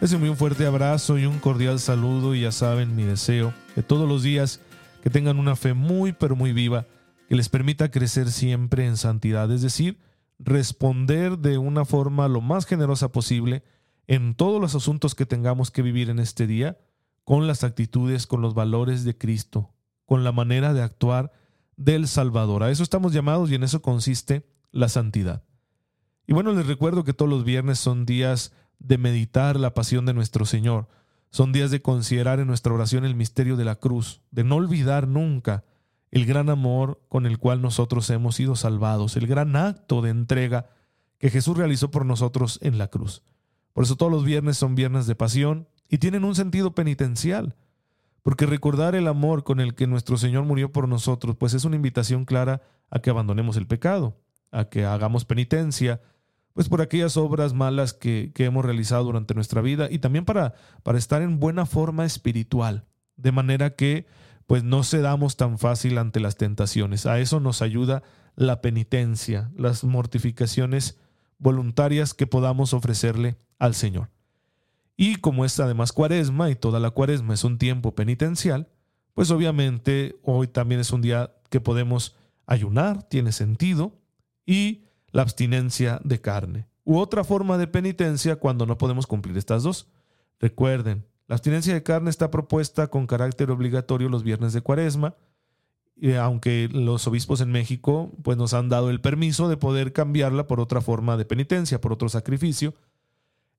Les un fuerte abrazo y un cordial saludo y ya saben mi deseo de todos los días que tengan una fe muy pero muy viva que les permita crecer siempre en santidad, es decir, responder de una forma lo más generosa posible en todos los asuntos que tengamos que vivir en este día, con las actitudes, con los valores de Cristo, con la manera de actuar del Salvador. A eso estamos llamados y en eso consiste la santidad. Y bueno, les recuerdo que todos los viernes son días de meditar la pasión de nuestro Señor. Son días de considerar en nuestra oración el misterio de la cruz, de no olvidar nunca el gran amor con el cual nosotros hemos sido salvados, el gran acto de entrega que Jesús realizó por nosotros en la cruz. Por eso todos los viernes son viernes de pasión y tienen un sentido penitencial, porque recordar el amor con el que nuestro Señor murió por nosotros, pues es una invitación clara a que abandonemos el pecado, a que hagamos penitencia, pues por aquellas obras malas que, que hemos realizado durante nuestra vida y también para, para estar en buena forma espiritual, de manera que pues no cedamos tan fácil ante las tentaciones. A eso nos ayuda la penitencia, las mortificaciones voluntarias que podamos ofrecerle al Señor. Y como es además cuaresma y toda la cuaresma es un tiempo penitencial, pues obviamente hoy también es un día que podemos ayunar, tiene sentido, y la abstinencia de carne. U otra forma de penitencia cuando no podemos cumplir estas dos. Recuerden, la abstinencia de carne está propuesta con carácter obligatorio los viernes de cuaresma, y aunque los obispos en México pues, nos han dado el permiso de poder cambiarla por otra forma de penitencia, por otro sacrificio,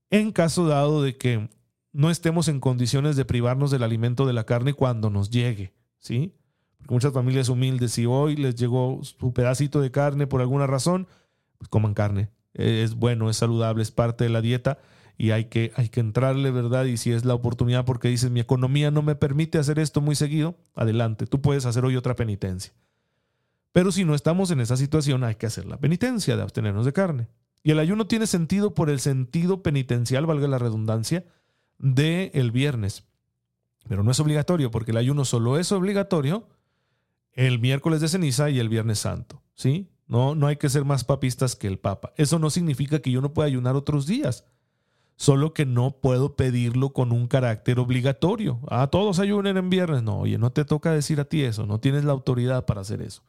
en caso dado de que no estemos en condiciones de privarnos del alimento de la carne cuando nos llegue, ¿sí? Porque muchas familias humildes, si hoy les llegó su pedacito de carne por alguna razón, pues coman carne. Es bueno, es saludable, es parte de la dieta y hay que, hay que entrarle, ¿verdad? Y si es la oportunidad porque dices, mi economía no me permite hacer esto muy seguido, adelante, tú puedes hacer hoy otra penitencia. Pero si no estamos en esa situación, hay que hacer la penitencia de abstenernos de carne. Y el ayuno tiene sentido por el sentido penitencial, valga la redundancia, de el viernes. Pero no es obligatorio, porque el ayuno solo es obligatorio el miércoles de ceniza y el viernes santo, ¿sí? No, no hay que ser más papistas que el Papa. Eso no significa que yo no pueda ayunar otros días, solo que no puedo pedirlo con un carácter obligatorio. Ah, todos ayunen en viernes. No, oye, no te toca decir a ti eso, no tienes la autoridad para hacer eso.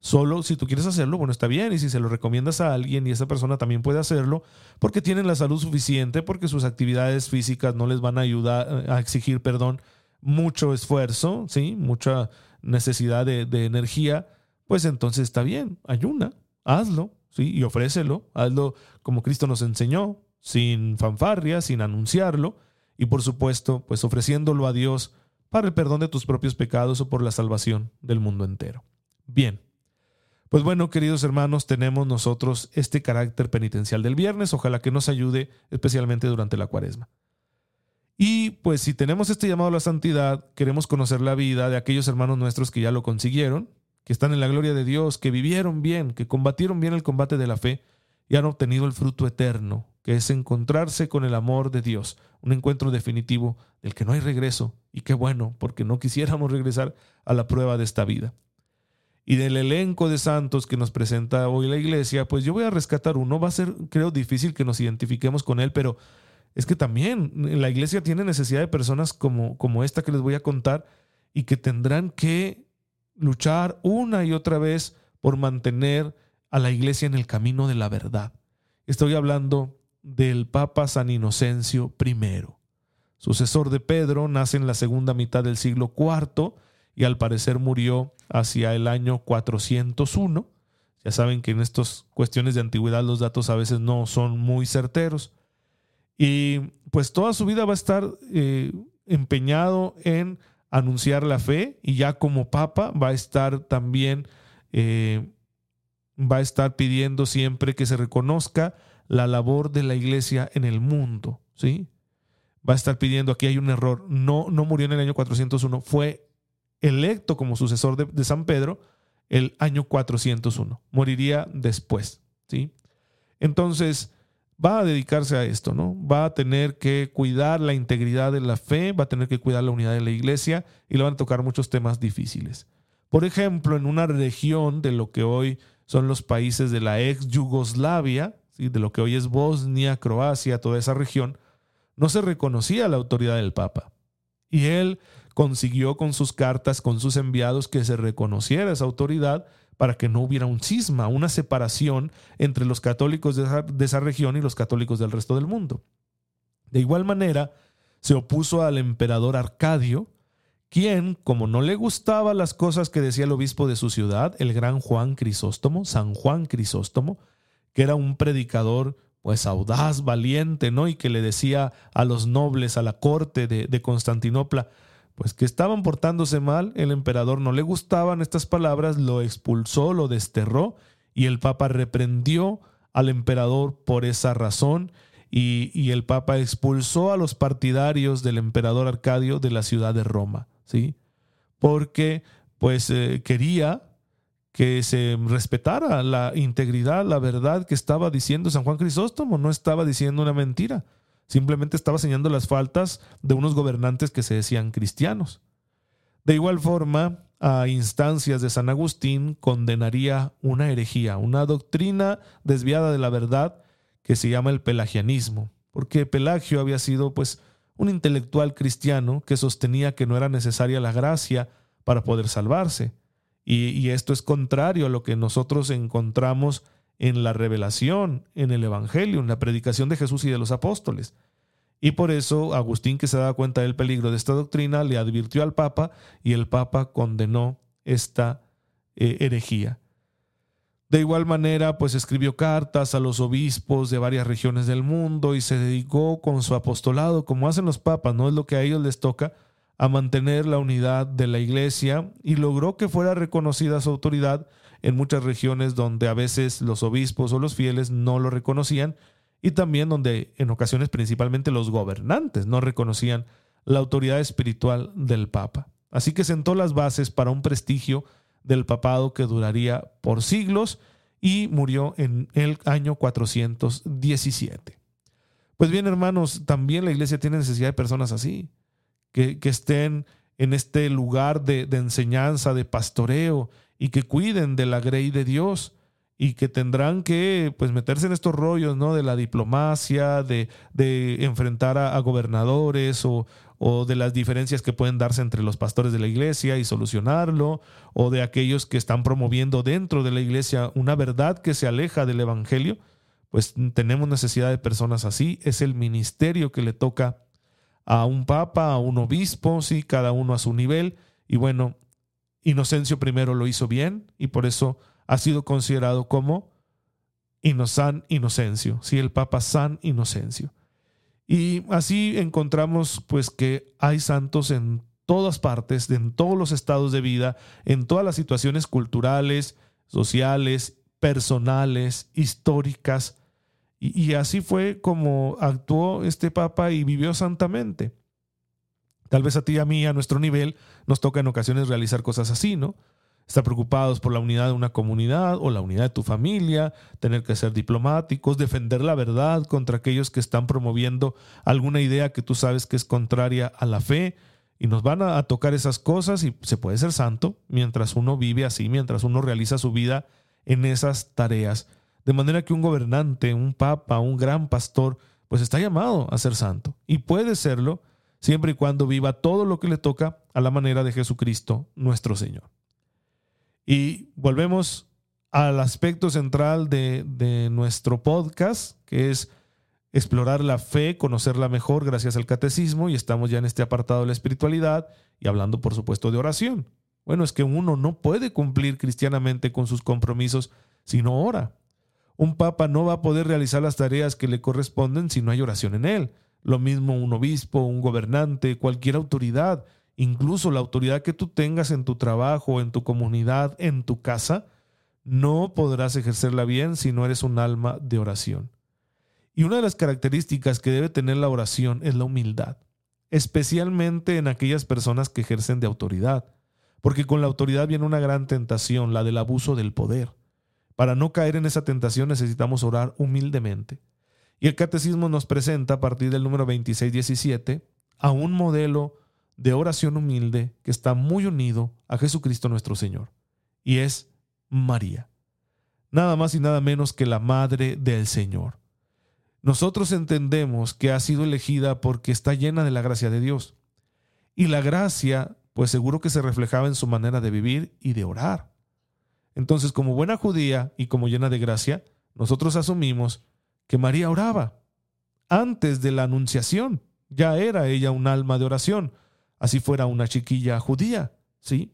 Solo si tú quieres hacerlo, bueno, está bien, y si se lo recomiendas a alguien y esa persona también puede hacerlo, porque tienen la salud suficiente, porque sus actividades físicas no les van a ayudar a exigir, perdón, mucho esfuerzo, ¿sí? Mucha necesidad de, de energía pues entonces está bien, ayuna, hazlo, ¿sí? Y ofrécelo, hazlo como Cristo nos enseñó, sin fanfarria, sin anunciarlo, y por supuesto, pues ofreciéndolo a Dios para el perdón de tus propios pecados o por la salvación del mundo entero. Bien. Pues bueno, queridos hermanos, tenemos nosotros este carácter penitencial del viernes, ojalá que nos ayude especialmente durante la cuaresma. Y pues si tenemos este llamado a la santidad, queremos conocer la vida de aquellos hermanos nuestros que ya lo consiguieron, que están en la gloria de Dios, que vivieron bien, que combatieron bien el combate de la fe y han obtenido el fruto eterno, que es encontrarse con el amor de Dios, un encuentro definitivo del que no hay regreso, y qué bueno, porque no quisiéramos regresar a la prueba de esta vida. Y del elenco de santos que nos presenta hoy la iglesia, pues yo voy a rescatar uno, va a ser, creo, difícil que nos identifiquemos con él, pero es que también la iglesia tiene necesidad de personas como, como esta que les voy a contar y que tendrán que luchar una y otra vez por mantener a la iglesia en el camino de la verdad. Estoy hablando del Papa San Inocencio I. Sucesor de Pedro, nace en la segunda mitad del siglo IV y al parecer murió hacia el año 401. Ya saben que en estas cuestiones de antigüedad los datos a veces no son muy certeros. Y pues toda su vida va a estar eh, empeñado en anunciar la fe y ya como papa va a estar también, eh, va a estar pidiendo siempre que se reconozca la labor de la iglesia en el mundo, ¿sí? va a estar pidiendo, aquí hay un error, no, no murió en el año 401, fue electo como sucesor de, de San Pedro el año 401, moriría después, ¿sí? Entonces, va a dedicarse a esto, ¿no? Va a tener que cuidar la integridad de la fe, va a tener que cuidar la unidad de la iglesia y le van a tocar muchos temas difíciles. Por ejemplo, en una región de lo que hoy son los países de la ex Yugoslavia, de lo que hoy es Bosnia, Croacia, toda esa región, no se reconocía la autoridad del Papa. Y él consiguió con sus cartas, con sus enviados, que se reconociera esa autoridad para que no hubiera un cisma, una separación entre los católicos de esa, región y los católicos del resto del mundo. De igual manera, se opuso al emperador Arcadio, quien, como no le gustaban las cosas que decía el obispo de su ciudad, el gran Juan Crisóstomo, San Juan Crisóstomo, que era un predicador pues audaz, valiente, ¿no? Y que le decía a los nobles, a la corte de, de Constantinopla, pues que estaban portándose mal, el emperador no le gustaban estas palabras, lo expulsó, lo desterró y el papa reprendió al emperador por esa razón y, el papa expulsó a los partidarios del emperador Arcadio de la ciudad de Roma, ¿sí? Porque pues eh, quería que se respetara la integridad, la verdad que estaba diciendo San Juan Crisóstomo, no estaba diciendo una mentira. Simplemente estaba señalando las faltas de unos gobernantes que se decían cristianos. De igual forma, a instancias de San Agustín condenaría una herejía, una doctrina desviada de la verdad que se llama el pelagianismo, porque Pelagio había sido pues un intelectual cristiano que sostenía que no era necesaria la gracia para poder salvarse. Y, y, esto es contrario a lo que nosotros encontramos en la revelación, en el Evangelio, en la predicación de Jesús y de los apóstoles. Y por eso Agustín, que se daba cuenta del peligro de esta doctrina, le advirtió al Papa y el Papa condenó esta eh, herejía. De igual manera, pues escribió cartas a los obispos de varias regiones del mundo y se dedicó con su apostolado, como hacen los papas, no es lo que a ellos les toca, a mantener la unidad de la iglesia y logró que fuera reconocida su autoridad en muchas regiones donde a veces los obispos o los fieles no lo reconocían y también donde en ocasiones principalmente los gobernantes no reconocían la autoridad espiritual del Papa. Así que sentó las bases para un prestigio del papado que duraría por siglos y murió en el año 417. Pues bien, hermanos, también la iglesia tiene necesidad de personas así, que, que estén en este lugar de, de enseñanza, de pastoreo, y que cuiden de la grey de Dios y que tendrán que pues meterse en estos rollos ¿no? de la diplomacia, de, de enfrentar a, gobernadores o, o, de las diferencias que pueden darse entre los pastores de la iglesia y solucionarlo, o de aquellos que están promoviendo dentro de la iglesia una verdad que se aleja del Evangelio, pues tenemos necesidad de personas así, es el ministerio que le toca a un papa, a un obispo, sí, cada uno a su nivel, y bueno, Inocencio primero lo hizo bien y por eso ha sido considerado como San Inocencio, sí, el Papa San Inocencio. Y así encontramos pues que hay santos en todas partes, en todos los estados de vida, en todas las situaciones culturales, sociales, personales, históricas. Y así fue como actuó este Papa y vivió santamente. Tal vez a ti y a mí, a nuestro nivel, nos toca en ocasiones realizar cosas así, ¿no? Estar preocupados por la unidad de una comunidad o la unidad de tu familia, tener que ser diplomáticos, defender la verdad contra aquellos que están promoviendo alguna idea que tú sabes que es contraria a la fe. Y nos van a, tocar esas cosas y se puede ser santo mientras uno vive así, mientras uno realiza su vida en esas tareas. De manera que un gobernante, un papa, un gran pastor, pues está llamado a ser santo. Y puede serlo siempre y cuando viva todo lo que le toca a la manera de Jesucristo nuestro Señor. Y volvemos al aspecto central de, nuestro podcast, que es explorar la fe, conocerla mejor gracias al catecismo, y estamos ya en este apartado de la espiritualidad y hablando, por supuesto, de oración. Bueno, es que uno no puede cumplir cristianamente con sus compromisos si no ora. Un papa no va a poder realizar las tareas que le corresponden si no hay oración en él. Lo mismo un obispo, un gobernante, cualquier autoridad, incluso la autoridad que tú tengas en tu trabajo, en tu comunidad, en tu casa, no podrás ejercerla bien si no eres un alma de oración. Y una de las características que debe tener la oración es la humildad, especialmente en aquellas personas que ejercen de autoridad, porque con la autoridad viene una gran tentación, la del abuso del poder. Para no caer en esa tentación necesitamos orar humildemente. Y el catecismo nos presenta a partir del número 26-17 a un modelo de oración humilde que está muy unido a Jesucristo nuestro Señor, y es María, nada más y nada menos que la Madre del Señor. Nosotros entendemos que ha sido elegida porque está llena de la gracia de Dios. Y la gracia, pues seguro que se reflejaba en su manera de vivir y de orar. Entonces, como buena judía y como llena de gracia, nosotros asumimos que María oraba. Antes de la anunciación, ya era ella un alma de oración, así fuera una chiquilla judía, ¿sí?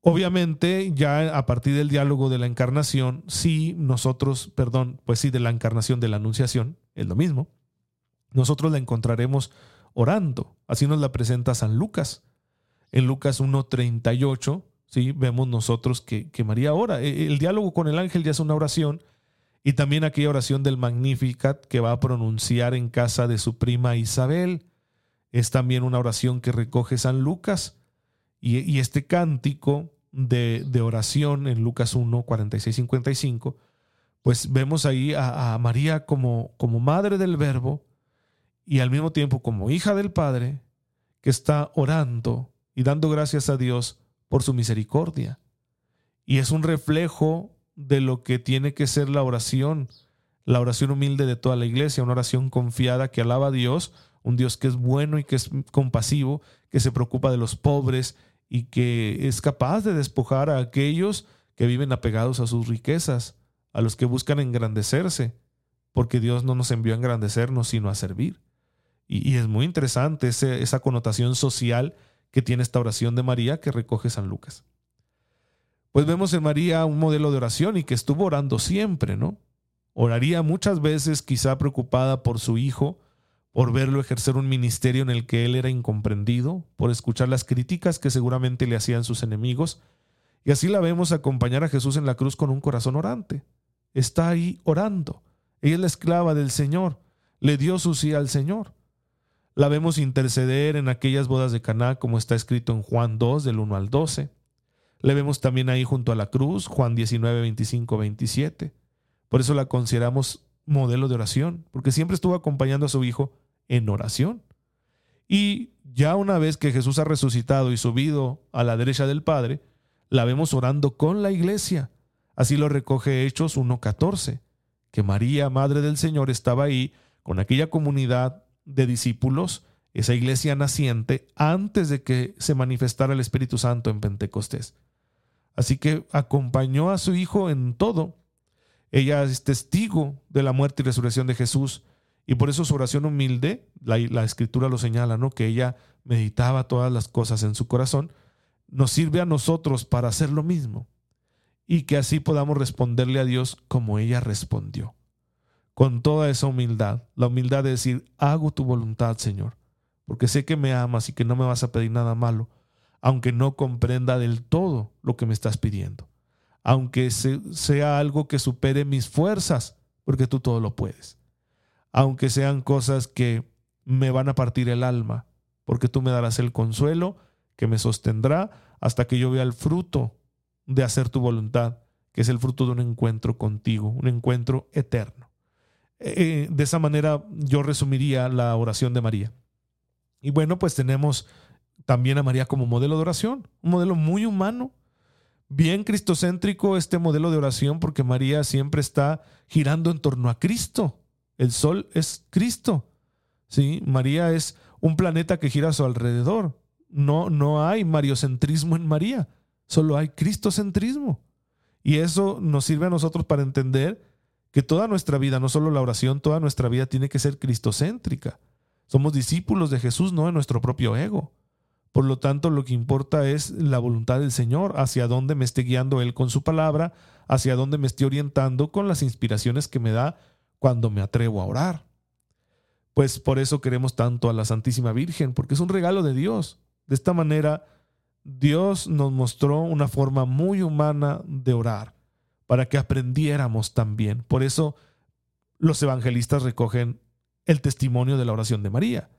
Obviamente, ya a partir del diálogo de la encarnación, sí, nosotros, perdón, pues sí, de la encarnación de la anunciación, es lo mismo, nosotros la encontraremos orando. Así nos la presenta San Lucas. En Lucas 1.38 ¿sí? Vemos nosotros que, que María ora. E, el diálogo con el ángel ya es una oración y también aquella oración del Magnificat que va a pronunciar en casa de su prima Isabel. Es también una oración que recoge San Lucas. Y, este cántico de, oración en Lucas 1, 46, 55, pues vemos ahí a, a María como, como madre del Verbo y al mismo tiempo como hija del Padre, que está orando y dando gracias a Dios por su misericordia. Y es un reflejo de lo que tiene que ser la oración, la oración humilde de toda la iglesia, una oración confiada que alaba a Dios, un Dios que es bueno y que es compasivo, que se preocupa de los pobres y que es capaz de despojar a aquellos que viven apegados a sus riquezas, a los que buscan engrandecerse, porque Dios no nos envió a engrandecernos, sino a servir. Y, es muy interesante esa connotación social que tiene esta oración de María que recoge San Lucas. Pues vemos en María un modelo de oración y que estuvo orando siempre, ¿no? Oraría muchas veces quizá preocupada por su hijo, por verlo ejercer un ministerio en el que él era incomprendido, por escuchar las críticas que seguramente le hacían sus enemigos, y así la vemos acompañar a Jesús en la cruz con un corazón orante. Está ahí orando. Ella es la esclava del Señor, le dio su sí al Señor. La vemos interceder en aquellas bodas de Caná, como está escrito en Juan 2, del 1 al 12. Le vemos también ahí junto a la cruz, Juan 19, 25, 27. Por eso la consideramos modelo de oración, porque siempre estuvo acompañando a su hijo en oración. Y ya una vez que Jesús ha resucitado y subido a la derecha del Padre, la vemos orando con la iglesia. Así lo recoge Hechos 1.14, que María, Madre del Señor, estaba ahí con aquella comunidad de discípulos, esa iglesia naciente, antes de que se manifestara el Espíritu Santo en Pentecostés. Así que acompañó a su hijo en todo. Ella es testigo de la muerte y resurrección de Jesús. Y por eso su oración humilde, la, la, escritura lo señala, ¿no? Que ella meditaba todas las cosas en su corazón, nos sirve a nosotros para hacer lo mismo. Y que así podamos responderle a Dios como ella respondió con toda esa humildad, la humildad de decir, hago tu voluntad, Señor, porque sé que me amas y que no me vas a pedir nada malo, aunque no comprenda del todo lo que me estás pidiendo, aunque sea algo que supere mis fuerzas, porque tú todo lo puedes, aunque sean cosas que me van a partir el alma, porque tú me darás el consuelo que me sostendrá hasta que yo vea el fruto de hacer tu voluntad, que es el fruto de un encuentro contigo, un encuentro eterno. Eh, de esa manera yo resumiría la oración de María. Y bueno, pues tenemos también a María como modelo de oración, un modelo muy humano, bien cristocéntrico este modelo de oración porque María siempre está girando en torno a Cristo. El sol es Cristo. ¿sí? María es un planeta que gira a su alrededor. No, no hay mariocentrismo en María, solo hay cristocentrismo. Y eso nos sirve a nosotros para entender que toda nuestra vida, no solo la oración, toda nuestra vida tiene que ser cristocéntrica. Somos discípulos de Jesús, no de nuestro propio ego. Por lo tanto, lo que importa es la voluntad del Señor, hacia dónde me esté guiando Él con su palabra, hacia dónde me esté orientando con las inspiraciones que me da cuando me atrevo a orar. Pues por eso queremos tanto a la Santísima Virgen, porque es un regalo de Dios. De esta manera, Dios nos mostró una forma muy humana de orar para que aprendiéramos también. Por eso los evangelistas recogen el testimonio de la oración de María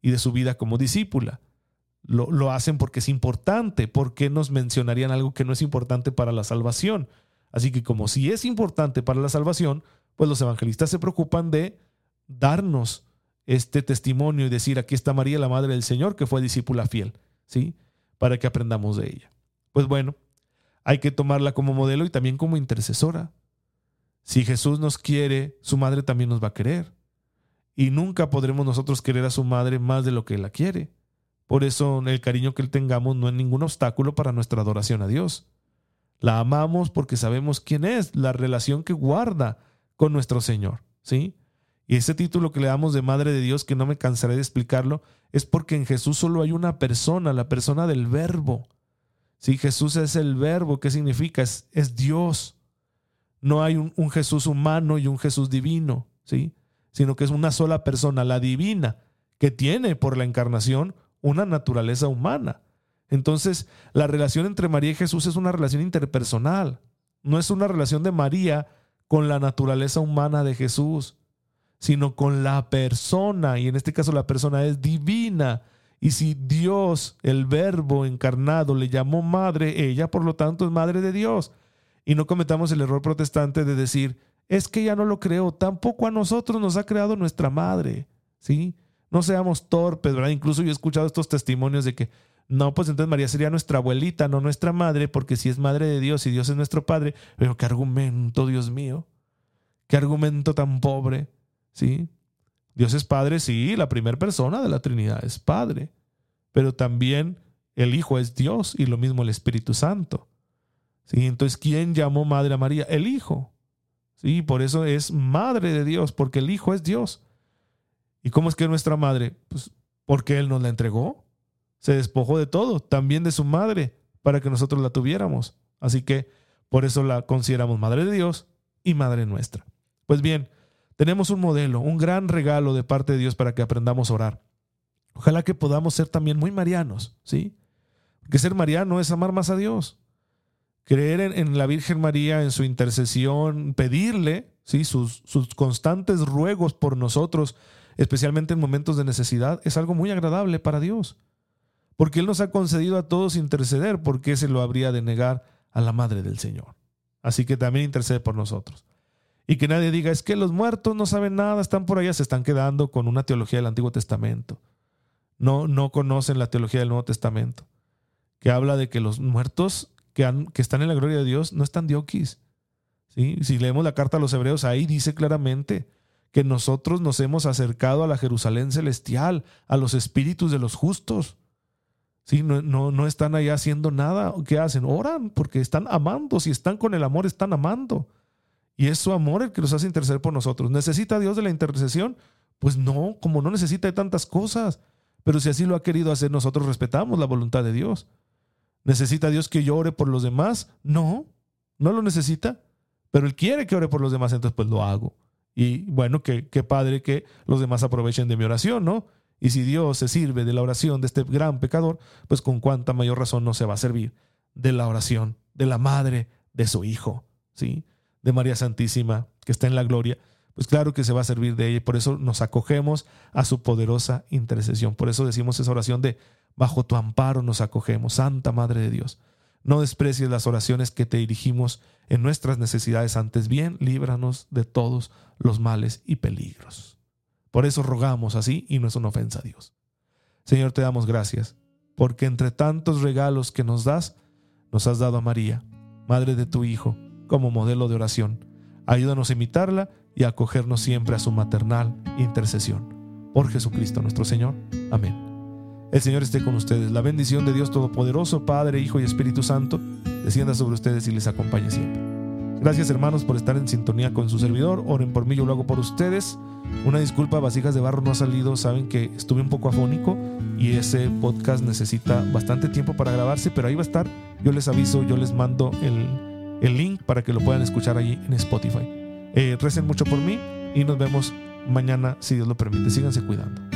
y de su vida como discípula. Lo, lo, hacen porque es importante. ¿Por qué nos mencionarían algo que no es importante para la salvación? Así que como si es importante para la salvación, pues los evangelistas se preocupan de darnos este testimonio y decir, aquí está María, la Madre del Señor, que fue discípula fiel, ¿sí? Para que aprendamos de ella. Pues bueno, hay que tomarla como modelo y también como intercesora. Si Jesús nos quiere, su madre también nos va a querer. Y nunca podremos nosotros querer a su madre más de lo que la quiere. Por eso el cariño que tengamos no es ningún obstáculo para nuestra adoración a Dios. La amamos porque sabemos quién es, la relación que guarda con nuestro Señor, ¿sí? Y ese título que le damos de Madre de Dios, que no me cansaré de explicarlo, es porque en Jesús solo hay una persona, la persona del Verbo. Sí, Jesús es el Verbo, ¿qué significa? Es, es Dios. No hay un, un, Jesús humano y un Jesús divino, ¿sí? Sino que es una sola persona, la divina, que tiene por la encarnación una naturaleza humana. Entonces, la relación entre María y Jesús es una relación interpersonal. No es una relación de María con la naturaleza humana de Jesús sino con la persona, y en este caso la persona es divina. Y si Dios, el verbo encarnado, le llamó madre, ella por lo tanto es madre de Dios. Y no cometamos el error protestante de decir, es que ella no lo creó, tampoco a nosotros nos ha creado nuestra madre. ¿Sí? No seamos torpes, ¿verdad? Incluso yo he escuchado estos testimonios de que, no, pues entonces María sería nuestra abuelita, no nuestra madre, porque si es madre de Dios y Dios es nuestro padre, pero qué argumento, Dios mío, qué argumento tan pobre. ¿sí? Dios es Padre, sí, la primera persona de la Trinidad es Padre, pero también el Hijo es Dios y lo mismo el Espíritu Santo. ¿Sí? Entonces, ¿quién llamó Madre a María? El Hijo. ¿Sí? Por eso es Madre de Dios, porque el Hijo es Dios. ¿Y cómo es que es nuestra Madre? Pues porque Él nos la entregó. Se despojó de todo, también de su Madre, para que nosotros la tuviéramos. Así que por eso la consideramos Madre de Dios y Madre nuestra. Pues bien, tenemos un modelo, un gran regalo de parte de Dios para que aprendamos a orar. Ojalá que podamos ser también muy marianos, ¿sí? Porque ser mariano es amar más a Dios. Creer en, la Virgen María, en su intercesión, pedirle, ¿sí? Sus, sus constantes ruegos por nosotros, especialmente en momentos de necesidad, es algo muy agradable para Dios. Porque Él nos ha concedido a todos interceder, ¿por qué se lo habría de negar a la Madre del Señor? Así que también intercede por nosotros. Y que nadie diga, es que los muertos no saben nada, están por allá, se están quedando con una teología del Antiguo Testamento. No, no conocen la teología del Nuevo Testamento, que habla de que los muertos que, han, que están en la gloria de Dios no están dioquis. ¿Sí? Si leemos la carta a los hebreos, ahí dice claramente que nosotros nos hemos acercado a la Jerusalén celestial, a los espíritus de los justos. ¿Sí? No, no, están allá haciendo nada. ¿Qué hacen? Oran porque están amando. Si están con el amor, están amando. Y es su amor el que nos hace interceder por nosotros. ¿Necesita Dios de la intercesión? Pues no, como no necesita de tantas cosas. Pero si así lo ha querido hacer, nosotros respetamos la voluntad de Dios. ¿Necesita Dios que yo ore por los demás? No, no lo necesita. Pero Él quiere que ore por los demás, entonces pues lo hago. Y bueno, qué, qué padre que los demás aprovechen de mi oración, ¿no? Y si Dios se sirve de la oración de este gran pecador, pues con cuánta mayor razón no se va a servir de la oración de la madre de su hijo, ¿sí? de María Santísima, que está en la gloria, pues claro que se va a servir de ella y por eso nos acogemos a su poderosa intercesión. Por eso decimos esa oración de, bajo tu amparo nos acogemos, Santa Madre de Dios. No desprecies las oraciones que te dirigimos en nuestras necesidades, antes bien, líbranos de todos los males y peligros. Por eso rogamos así y no es una ofensa a Dios. Señor, te damos gracias, porque entre tantos regalos que nos das, nos has dado a María, Madre de tu Hijo, como modelo de oración. Ayúdanos a imitarla y a acogernos siempre a su maternal intercesión. Por Jesucristo nuestro Señor. Amén. El Señor esté con ustedes. La bendición de Dios Todopoderoso, Padre, Hijo y Espíritu Santo, descienda sobre ustedes y les acompañe siempre. Gracias hermanos por estar en sintonía con su servidor. Oren por mí, yo lo hago por ustedes. Una disculpa, Vasijas de Barro no ha salido. Saben que estuve un poco afónico y ese podcast necesita bastante tiempo para grabarse, pero ahí va a estar. Yo les aviso, yo les mando el, el link para que lo puedan escuchar allí en Spotify. Eh, recen mucho por mí y nos vemos mañana si Dios lo permite. Síganse cuidando.